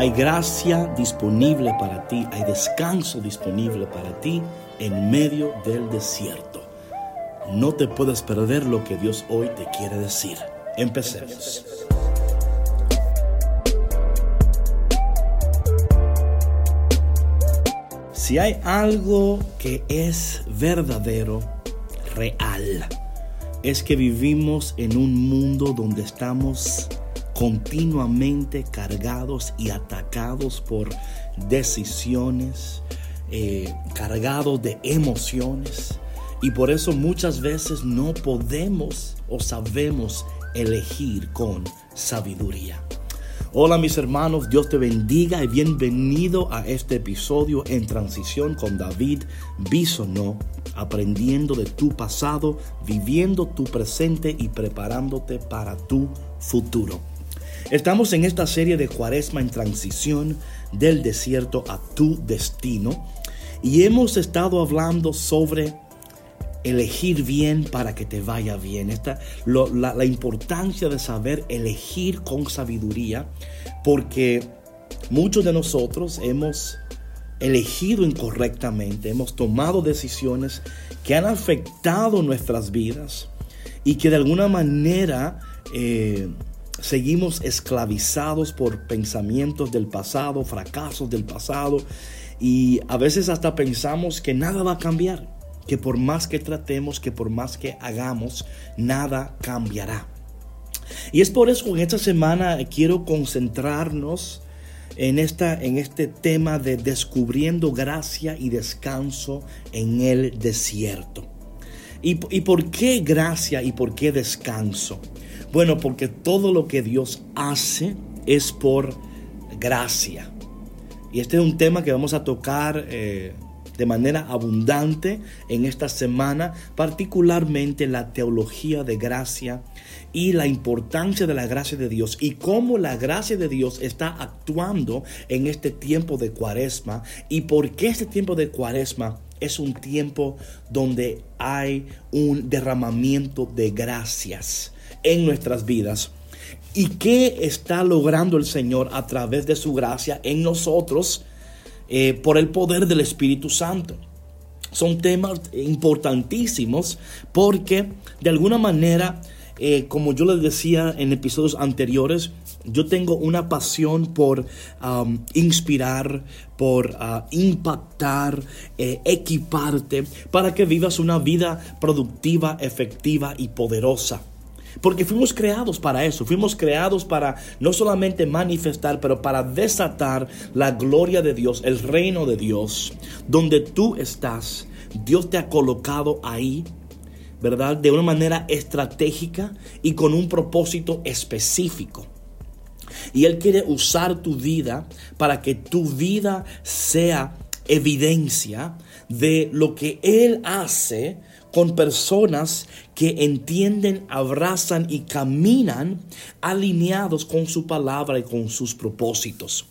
Hay gracia disponible para ti, hay descanso disponible para ti en medio del desierto. No te puedes perder lo que Dios hoy te quiere decir. Empecemos. Si hay algo que es verdadero, real, es que vivimos en un mundo donde estamos continuamente cargados y atacados por decisiones, eh, cargados de emociones. Y por eso muchas veces no podemos o sabemos elegir con sabiduría. Hola mis hermanos, Dios te bendiga y bienvenido a este episodio en transición con David Bisonó, aprendiendo de tu pasado, viviendo tu presente y preparándote para tu futuro. Estamos en esta serie de Cuaresma en transición del desierto a tu destino y hemos estado hablando sobre elegir bien para que te vaya bien. Esta, la, importancia de saber elegir con sabiduría, porque muchos de nosotros hemos elegido incorrectamente, hemos tomado decisiones que han afectado nuestras vidas y que de alguna manera eh, seguimos esclavizados por pensamientos del pasado, fracasos del pasado y a veces hasta pensamos que nada va a cambiar que por más que tratemos, que por más que hagamos, nada cambiará. Y es por eso que en esta semana quiero concentrarnos en, esta, en este tema de descubriendo gracia y descanso en el desierto. ¿Y, ¿Y por qué gracia y por qué descanso? Bueno, porque todo lo que Dios hace es por gracia. Y este es un tema que vamos a tocar eh, de manera abundante en esta semana, particularmente la teología de gracia y la importancia de la gracia de Dios y cómo la gracia de Dios está actuando en este tiempo de cuaresma y por qué este tiempo de cuaresma es un tiempo donde hay un derramamiento de gracias en nuestras vidas. ¿Y qué está logrando el Señor a través de su gracia en nosotros? Eh, por el poder del Espíritu Santo. Son temas importantísimos porque de alguna manera, eh, como yo les decía en episodios anteriores, yo tengo una pasión por um, inspirar, por uh, impactar, eh, equiparte para que vivas una vida productiva, efectiva y poderosa. Porque fuimos creados para eso, fuimos creados para no solamente manifestar, pero para desatar la gloria de Dios, el reino de Dios, donde tú estás. Dios te ha colocado ahí, ¿verdad? De una manera estratégica y con un propósito específico. Y Él quiere usar tu vida para que tu vida sea evidencia de lo que Él hace con personas que entienden, abrazan y caminan alineados con su palabra y con sus propósitos.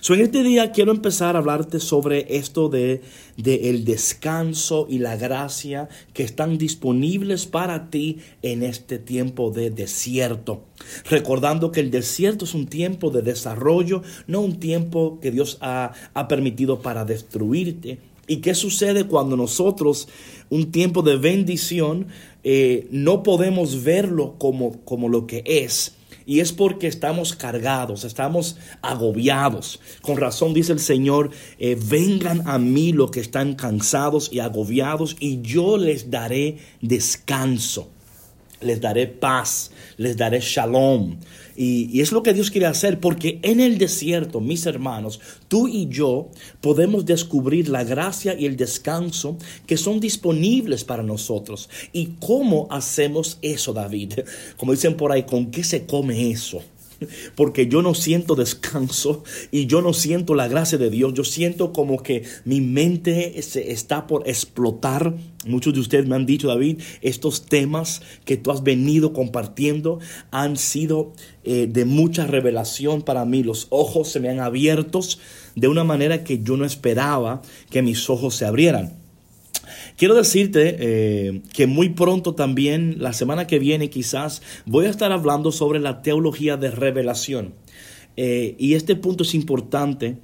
So, en este día quiero empezar a hablarte sobre esto de, de, el descanso y la gracia que están disponibles para ti en este tiempo de desierto. Recordando que el desierto es un tiempo de desarrollo, no un tiempo que Dios ha, ha permitido para destruirte. ¿Y qué sucede cuando nosotros un tiempo de bendición, eh, no podemos verlo como, como lo que es. Y es porque estamos cargados, estamos agobiados. Con razón dice el Señor, eh, vengan a mí los que están cansados y agobiados y yo les daré descanso les daré paz, les daré shalom. Y, es lo que Dios quiere hacer, porque en el desierto, mis hermanos, tú y yo podemos descubrir la gracia y el descanso que son disponibles para nosotros. ¿Y cómo hacemos eso, David? Como dicen por ahí, ¿con qué se come eso? Porque yo no siento descanso y yo no siento la gracia de Dios. Yo siento como que mi mente se está por explotar. Muchos de ustedes me han dicho, David, estos temas que tú has venido compartiendo han sido eh, de mucha revelación para mí. Los ojos se me han abierto de una manera que yo no esperaba que mis ojos se abrieran. Quiero decirte eh, que muy pronto también, la semana que viene quizás, voy a estar hablando sobre la teología de revelación. eh, y este punto es importante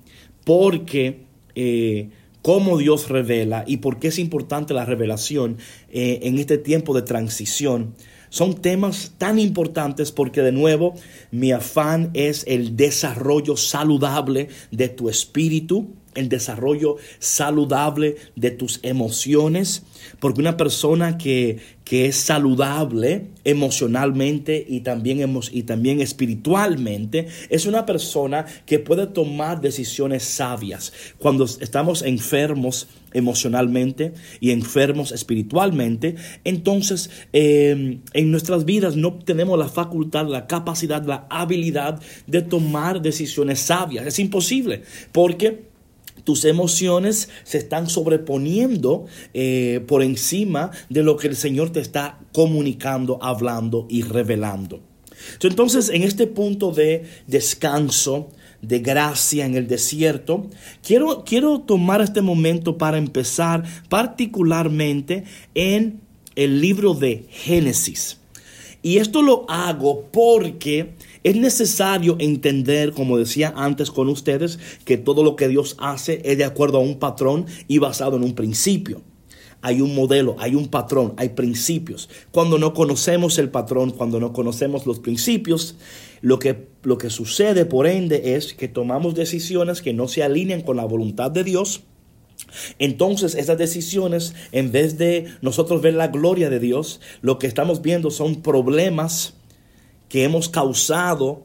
porque eh, cómo Dios revela y por qué es importante la revelación eh, en este tiempo de transición. Son temas tan importantes porque de nuevo mi afán es el desarrollo saludable de tu espíritu, el desarrollo saludable de tus emociones, porque una persona que, que es saludable emocionalmente y también, y también espiritualmente es una persona que puede tomar decisiones sabias. Cuando estamos enfermos emocionalmente y enfermos espiritualmente, entonces em, en nuestras vidas no tenemos la facultad, la capacidad, la habilidad de tomar decisiones sabias. Es imposible porque tus emociones se están sobreponiendo eh, por encima de lo que el Señor te está comunicando, hablando y revelando. Entonces, en este punto de descanso, de gracia en el desierto, quiero, quiero tomar este momento para empezar particularmente en el libro de Génesis. Y esto lo hago porque es necesario entender, como decía antes con ustedes, que todo lo que Dios hace es de acuerdo a un patrón y basado en un principio. Hay un modelo, hay un patrón, hay principios. Cuando no conocemos el patrón, cuando no conocemos los principios, lo que, lo que sucede por ende es que tomamos decisiones que no se alinean con la voluntad de Dios. Entonces esas decisiones, en vez de nosotros ver la gloria de Dios, lo que estamos viendo son problemas que hemos causado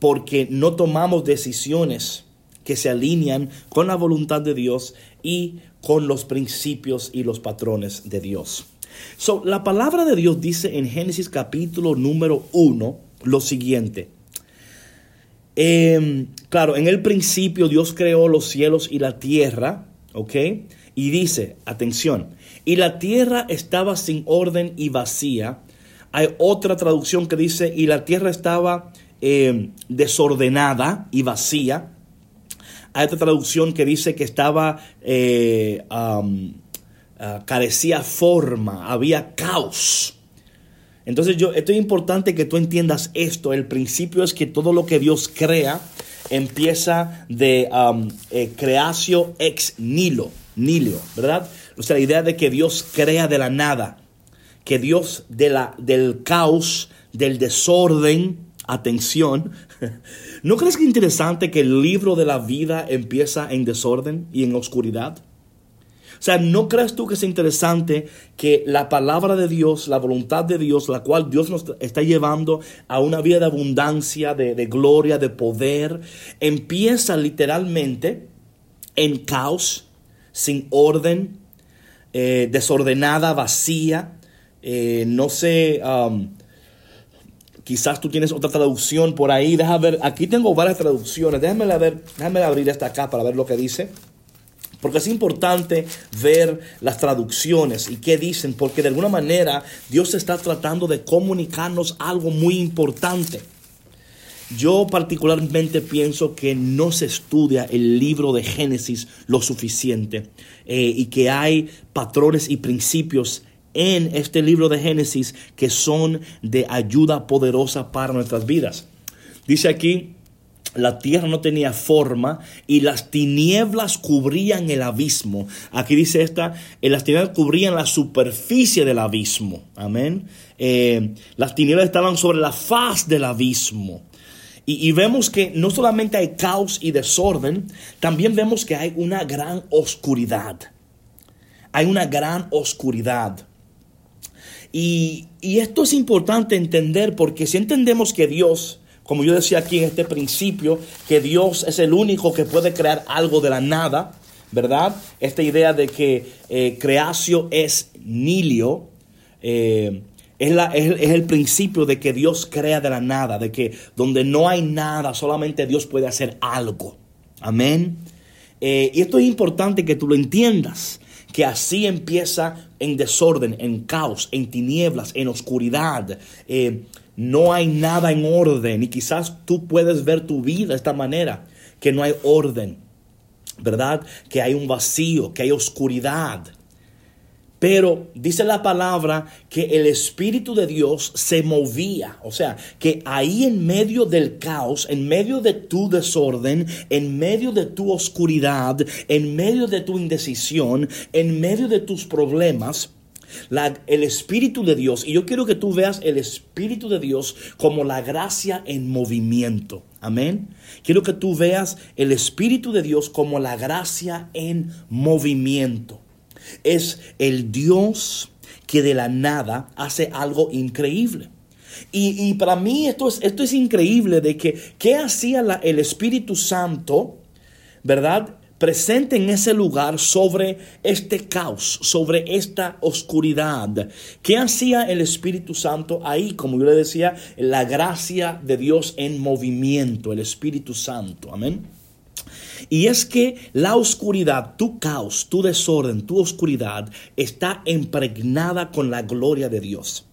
porque no tomamos decisiones que se alinean con la voluntad de Dios y con los principios y los patrones de Dios. So, la palabra de Dios dice en Génesis capítulo número 1 lo siguiente. Em, claro, en el principio Dios creó los cielos y la tierra, ¿ok? Y dice, atención, y la tierra estaba sin orden y vacía, hay otra traducción que dice, y la tierra estaba eh, desordenada y vacía. Hay otra traducción que dice que estaba, eh, ah, carecía forma, había caos. Entonces yo, esto es importante que tú entiendas esto. El principio es que todo lo que Dios crea empieza de eh, creacio ex nilo, nilo, ¿verdad? O sea, la idea de que Dios crea de la nada que Dios de la, del caos, del desorden, atención, ¿no crees que es interesante que el libro de la vida empieza en desorden y en oscuridad? O sea, ¿no crees tú que es interesante que la palabra de Dios, la voluntad de Dios, la cual Dios nos está llevando a una vida de abundancia, de, gloria, de poder, empieza literalmente en caos, sin orden, eh, desordenada, vacía, eh, no sé, um, quizás tú tienes otra traducción por ahí. Déjame ver, aquí tengo varias traducciones. Déjame, ver, déjame abrir esta acá para ver lo que dice. Porque es importante ver las traducciones y qué dicen, porque de alguna manera Dios está tratando de comunicarnos algo muy importante. Yo particularmente pienso que no se estudia el libro de Génesis lo suficiente eh, y que hay patrones y principios en este libro de Génesis que son de ayuda poderosa para nuestras vidas. Dice aquí, la tierra no tenía forma y las tinieblas cubrían el abismo. Aquí dice esta, las tinieblas cubrían la superficie del abismo. Amén. Eh, las tinieblas estaban sobre la faz del abismo. Y, vemos que no solamente hay caos y desorden, también vemos que hay una gran oscuridad. Hay una gran oscuridad. Y, esto es importante entender porque si entendemos que Dios, como yo decía aquí en este principio, que Dios es el único que puede crear algo de la nada, ¿verdad? Esta idea de que eh, creación es nilio, eh, es, la, es, el principio de que Dios crea de la nada, de que donde no hay nada, solamente Dios puede hacer algo. Amén. Eh, y esto es importante que tú lo entiendas que así empieza en desorden, en caos, en tinieblas, en oscuridad. Eh, no hay nada en orden y quizás tú puedes ver tu vida de esta manera, que no hay orden, ¿verdad? Que hay un vacío, que hay oscuridad. Pero dice la palabra que el Espíritu de Dios se movía. O sea, que ahí en medio del caos, en medio de tu desorden, en medio de tu oscuridad, en medio de tu indecisión, en medio de tus problemas, el Espíritu de Dios, y yo quiero que tú veas el Espíritu de Dios como la gracia en movimiento. Amén. Quiero que tú veas el Espíritu de Dios como la gracia en movimiento. Es el Dios que de la nada hace algo increíble. Y, para mí esto es, esto es increíble de que, ¿qué hacía el Espíritu Santo? ¿Verdad? presente en ese lugar sobre este caos, sobre esta oscuridad. ¿Qué hacía el Espíritu Santo ahí? Como yo le decía, la gracia de Dios en movimiento, el Espíritu Santo. Amén. Y es que la oscuridad, tu caos, tu desorden, tu oscuridad está impregnada con la gloria de Dios.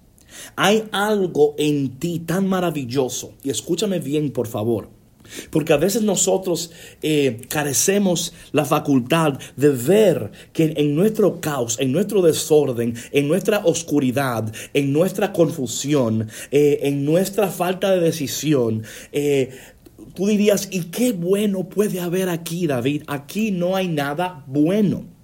Hay algo en ti tan maravilloso. Y escúchame bien, por favor. Porque a veces nosotros eh, carecemos la facultad de ver que en nuestro caos, en nuestro desorden, en nuestra oscuridad, en nuestra confusión, eh, en nuestra falta de decisión, eh, Tú dirías, ¿y qué bueno puede haber aquí, David? Aquí no hay nada bueno.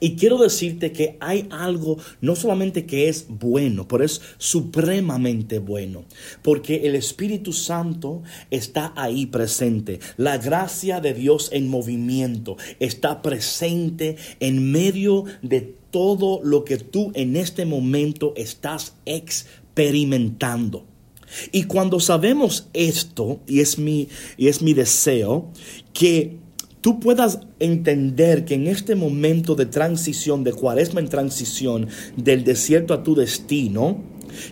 Y quiero decirte que hay algo no solamente que es bueno, pero es supremamente bueno, porque el Espíritu Santo está ahí presente. La gracia de Dios en movimiento está presente en medio de todo lo que tú en este momento estás experimentando. Y cuando sabemos esto, y es mi, y es mi deseo, que tú puedas entender que en este momento de transición, de cuaresma en transición, del desierto a tu destino,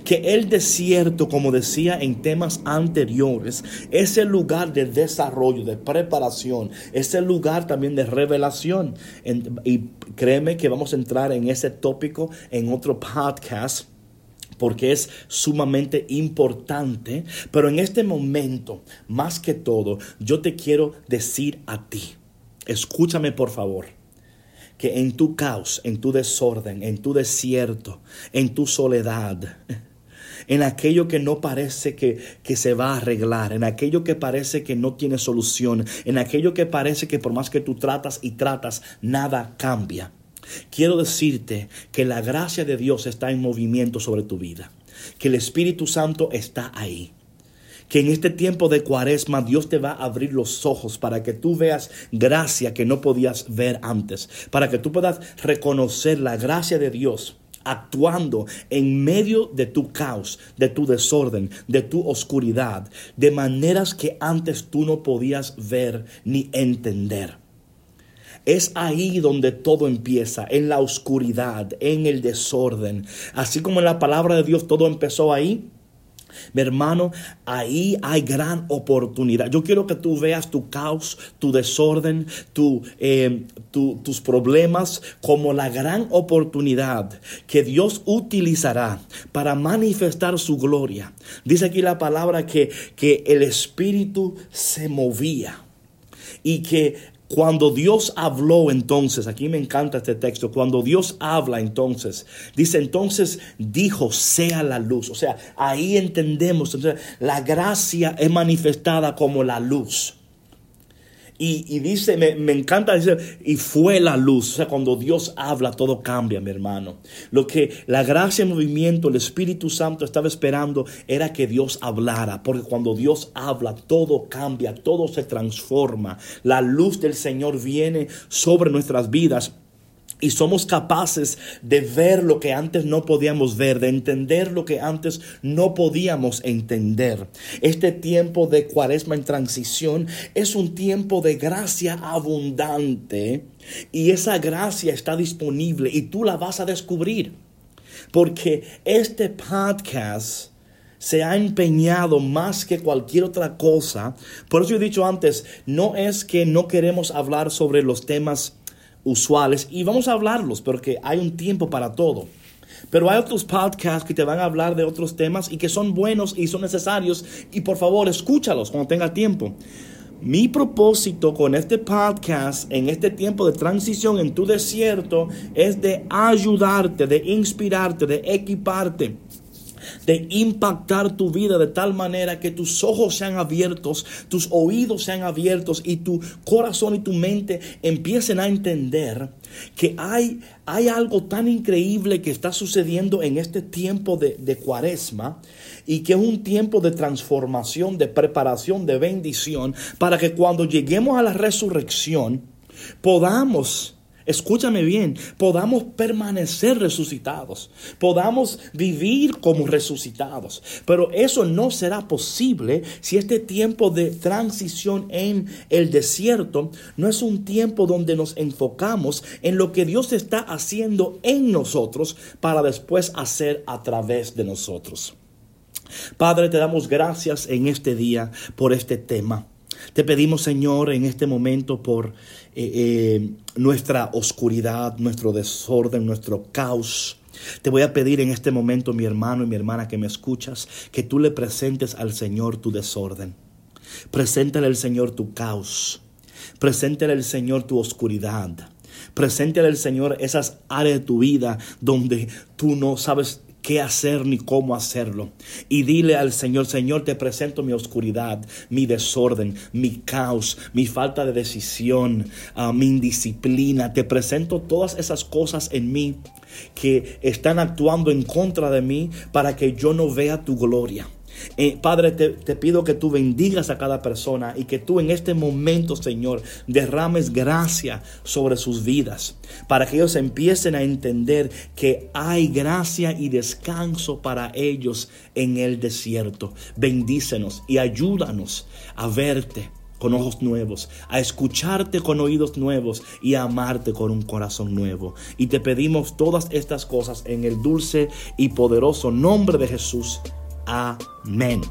que el desierto, como decía en temas anteriores, es el lugar de desarrollo, de preparación, es el lugar también de revelación. y créeme que vamos a entrar en ese tópico en otro podcast porque es sumamente importante. Pero en este momento, más que todo, yo te quiero decir a ti, escúchame por favor, que en tu caos, en tu desorden, en tu desierto, en tu soledad, en aquello que no parece que, que, se va a arreglar, en aquello que parece que no tiene solución, en aquello que parece que por más que tú tratas y tratas, nada cambia. Quiero decirte que la gracia de Dios está en movimiento sobre tu vida, que el Espíritu Santo está ahí. Que en este tiempo de cuaresma Dios te va a abrir los ojos para que tú veas gracia que no podías ver antes, para que tú puedas reconocer la gracia de Dios actuando en medio de tu caos, de tu desorden, de tu oscuridad, de maneras que antes tú no podías ver ni entender. Es ahí donde todo empieza, en la oscuridad, en el desorden. Así como en la palabra de Dios todo empezó ahí. Mi hermano, ahí hay gran oportunidad. Yo quiero que tú veas tu caos, tu desorden, eh, tus problemas como la gran oportunidad que Dios utilizará para manifestar su gloria. Dice aquí la palabra que, que el Espíritu se movía y que cuando Dios habló entonces, aquí me encanta este texto, cuando Dios habla entonces, dice entonces dijo sea la luz. O sea, ahí entendemos, la gracia es manifestada como la luz. Y, dice, me, me, encanta decir, y fue la luz. O sea, cuando Dios habla, todo cambia, mi hermano. Lo que la gracia en movimiento, el Espíritu Santo estaba esperando era que Dios hablara. Porque cuando Dios habla, todo cambia, todo se transforma. La luz del Señor viene sobre nuestras vidas y somos capaces de ver lo que antes no podíamos ver, de entender lo que antes no podíamos entender. Este tiempo de cuaresma en transición es un tiempo de gracia abundante y esa gracia está disponible y tú la vas a descubrir. Porque este podcast se ha empeñado más que cualquier otra cosa. Por eso he dicho antes, no es que no queremos hablar sobre los temas usuales y vamos a hablarlos porque hay un tiempo para todo. Pero hay otros podcasts que te van a hablar de otros temas y que son buenos y son necesarios y por favor escúchalos cuando tenga tiempo. Mi propósito con este podcast en este tiempo de transición en tu desierto es de ayudarte, de inspirarte, de equiparte de impactar tu vida de tal manera que tus ojos sean abiertos, tus oídos sean abiertos y tu corazón y tu mente empiecen a entender que hay, hay algo tan increíble que está sucediendo en este tiempo de, de cuaresma y que es un tiempo de transformación, de preparación, de bendición, para que cuando lleguemos a la resurrección podamos escúchame bien, podamos permanecer resucitados, podamos vivir como resucitados. Pero eso no será posible si este tiempo de transición en el desierto no es un tiempo donde nos enfocamos en lo que Dios está haciendo en nosotros para después hacer a través de nosotros. Padre, te damos gracias en este día por este tema. Te pedimos, Señor, en este momento por eh, eh, nuestra oscuridad, nuestro desorden, nuestro caos. Te voy a pedir en este momento, mi hermano y mi hermana que me escuchas, que tú le presentes al Señor tu desorden. Preséntale al Señor tu caos. Preséntale al Señor tu oscuridad. Preséntale al Señor esas áreas de tu vida donde tú no sabes qué hacer ni cómo hacerlo. Y dile al Señor, Señor, te presento mi oscuridad, mi desorden, mi caos, mi falta de decisión, ah, mi indisciplina. Te presento todas esas cosas en mí que están actuando en contra de mí para que yo no vea tu gloria. Eh, Padre, te, te, pido que tú bendigas a cada persona y que tú en este momento, Señor, derrames gracia sobre sus vidas, para que ellos empiecen a entender que hay gracia y descanso para ellos en el desierto. Bendícenos y ayúdanos a verte con ojos nuevos, a escucharte con oídos nuevos y a amarte con un corazón nuevo. Y te pedimos todas estas cosas en el dulce y poderoso nombre de Jesús. Amén.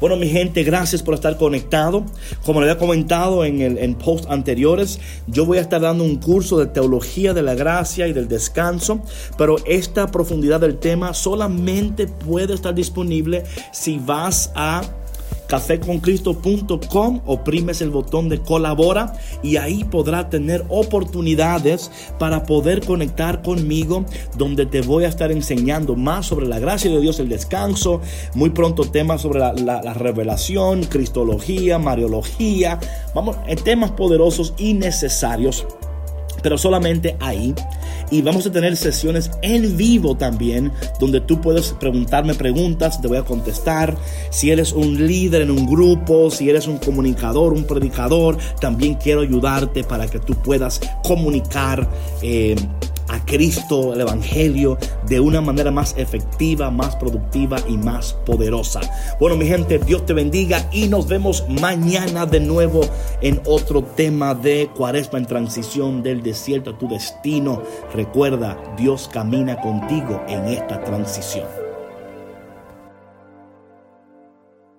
Bueno, mi gente, gracias por estar conectado. Como le había comentado en, el, en post anteriores, yo voy a estar dando un curso de teología de la gracia y del descanso, pero esta profundidad del tema solamente puede estar disponible si vas a caféconcristo.com, oprimes el botón de colabora y ahí podrás tener oportunidades para poder conectar conmigo donde te voy a estar enseñando más sobre la gracia de Dios, el descanso, muy pronto temas sobre la, la revelación, cristología, mariología, vamos, en temas poderosos y necesarios pero solamente ahí. Y vamos a tener sesiones en vivo también, donde tú puedes preguntarme preguntas, te voy a contestar. Si eres un líder en un grupo, si eres un comunicador, un predicador, también quiero ayudarte para que tú puedas comunicar. Eh, a Cristo, el Evangelio, de una manera más efectiva, más productiva y más poderosa. Bueno, mi gente, Dios te bendiga y nos vemos mañana de nuevo en otro tema de Cuaresma en transición del desierto a tu destino. Recuerda, Dios camina contigo en esta transición.